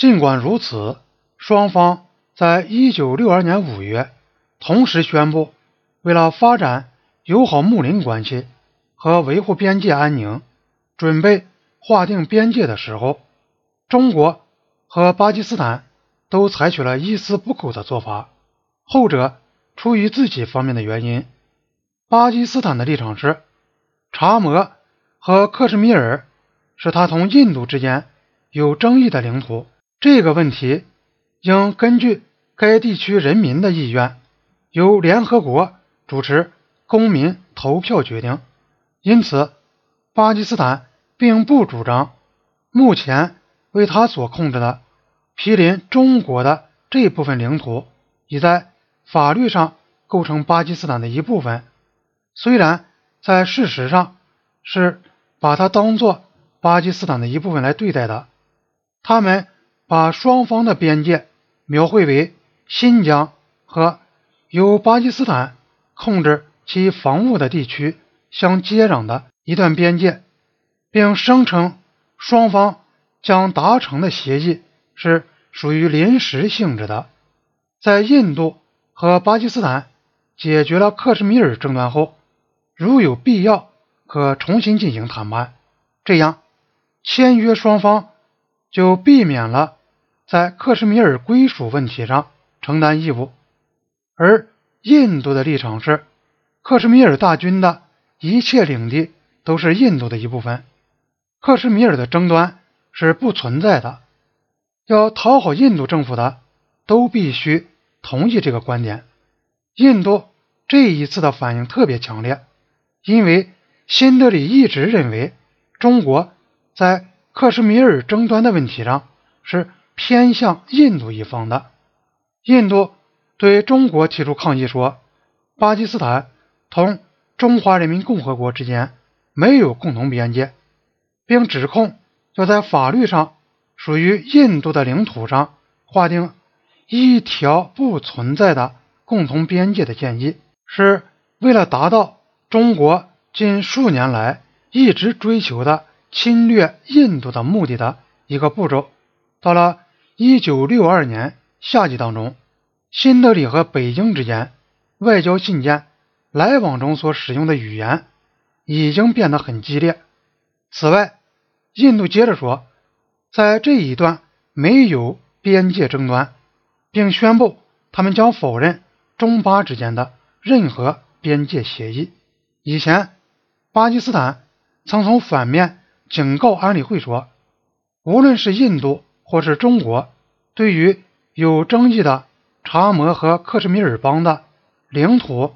尽管如此，双方在一九六二年五月同时宣布，为了发展友好睦邻关系和维护边界安宁，准备划定边界的时候，中国和巴基斯坦都采取了一丝不苟的做法。后者出于自己方面的原因，巴基斯坦的立场是，查谟和克什米尔是他同印度之间有争议的领土，这个问题应根据该地区人民的意愿，由联合国主持公民投票决定。因此，巴基斯坦并不主张目前为他所控制的毗邻中国的这部分领土已在。法律上构成巴基斯坦的一部分，虽然在事实上是把它当做巴基斯坦的一部分来对待的。他们把双方的边界描绘为新疆和由巴基斯坦控制其防务的地区相接壤的一段边界，并声称双方将达成的协议是属于临时性质的。在印度。和巴基斯坦解决了克什米尔争端后，如有必要，可重新进行谈判。这样，签约双方就避免了在克什米尔归属问题上承担义务。而印度的立场是，克什米尔大军的一切领地都是印度的一部分，克什米尔的争端是不存在的。要讨好印度政府的，都必须。同意这个观点，印度这一次的反应特别强烈，因为新德里一直认为中国在克什米尔争端的问题上是偏向印度一方的。印度对中国提出抗议说，巴基斯坦同中华人民共和国之间没有共同边界，并指控要在法律上属于印度的领土上划定。一条不存在的共同边界的建议，是为了达到中国近数年来一直追求的侵略印度的目的的一个步骤。到了1962年夏季当中，新德里和北京之间外交信件来往中所使用的语言已经变得很激烈。此外，印度接着说，在这一段没有边界争端。并宣布，他们将否认中巴之间的任何边界协议。以前，巴基斯坦曾从反面警告安理会说，无论是印度或是中国，对于有争议的查谟和克什米尔邦的领土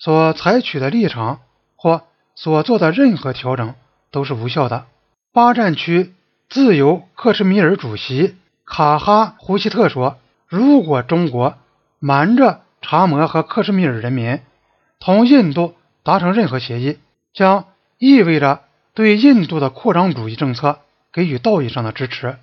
所采取的立场或所做的任何调整都是无效的。巴占区自由克什米尔主席卡哈胡希特说。如果中国瞒着查谟和克什米尔人民同印度达成任何协议，将意味着对印度的扩张主义政策给予道义上的支持。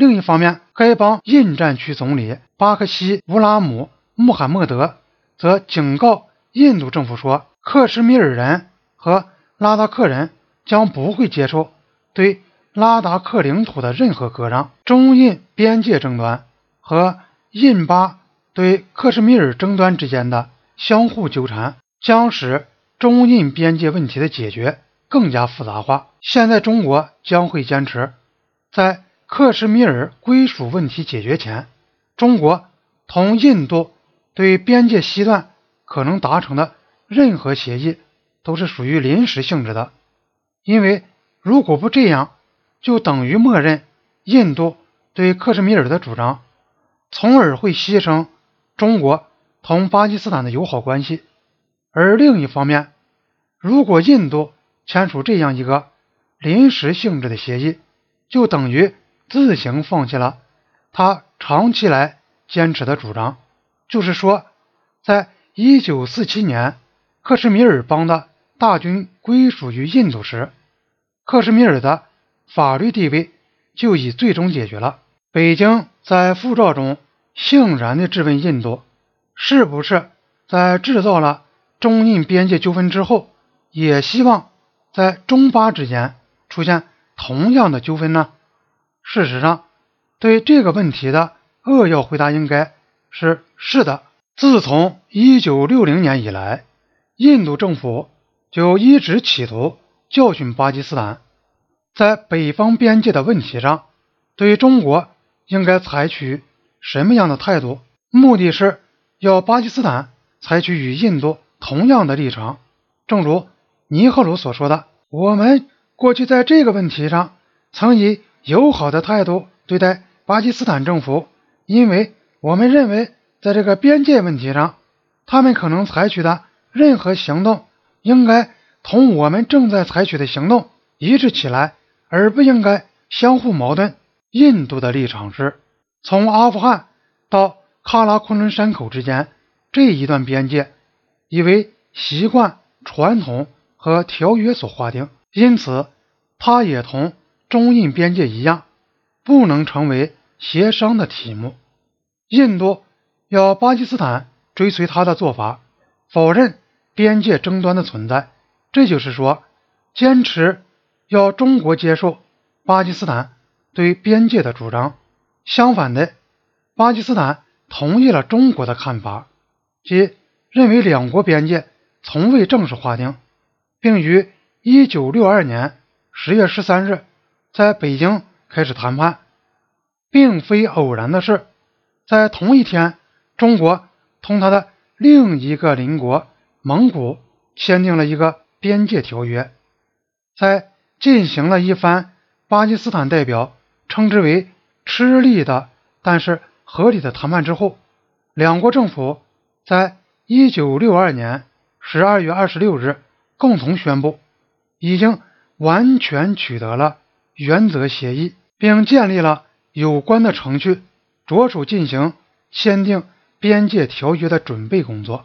另一方面，该邦印战区总理巴克西乌拉姆穆罕默德则警告印度政府说，克什米尔人和拉达克人将不会接受对拉达克领土的任何割让。中印边界争端和印巴对克什米尔争端之间的相互纠缠，将使中印边界问题的解决更加复杂化。现在，中国将会坚持，在克什米尔归属问题解决前，中国同印度对边界西段可能达成的任何协议都是属于临时性质的，因为如果不这样，就等于默认印度对克什米尔的主张。从而会牺牲中国同巴基斯坦的友好关系，而另一方面，如果印度签署这样一个临时性质的协议，就等于自行放弃了他长期来坚持的主张，就是说，在1947年克什米尔邦的大军归属于印度时，克什米尔的法律地位就已最终解决了。北京在复照中悻然地质问印度：“是不是在制造了中印边界纠纷之后，也希望在中巴之间出现同样的纠纷呢？”事实上，对这个问题的扼要回答应该是是的。自从1960年以来，印度政府就一直企图教训巴基斯坦，在北方边界的问题上，对中国应该采取什么样的态度？目的是要巴基斯坦采取与印度同样的立场。正如尼赫鲁所说的：“我们过去在这个问题上曾以友好的态度对待巴基斯坦政府，因为我们认为。”在这个边界问题上，他们可能采取的任何行动应该同我们正在采取的行动一致起来，而不应该相互矛盾。印度的立场是，从阿富汗到喀拉昆仑山口之间这一段边界，已为习惯、传统和条约所划定，因此它也同中印边界一样，不能成为协商的题目。印度。要巴基斯坦追随他的做法，否认边界争端的存在，这就是说，坚持要中国接受巴基斯坦对边界的主张。相反的，巴基斯坦同意了中国的看法，即认为两国边界从未正式划定，并于1962年10月13日在北京开始谈判。并非偶然的是，在同一天。中国同他的另一个邻国蒙古签订了一个边界条约，在进行了一番巴基斯坦代表称之为吃力的但是合理的谈判之后，两国政府在1962年12月26日共同宣布，已经完全取得了原则协议，并建立了有关的程序，着手进行签订。边界条约的准备工作。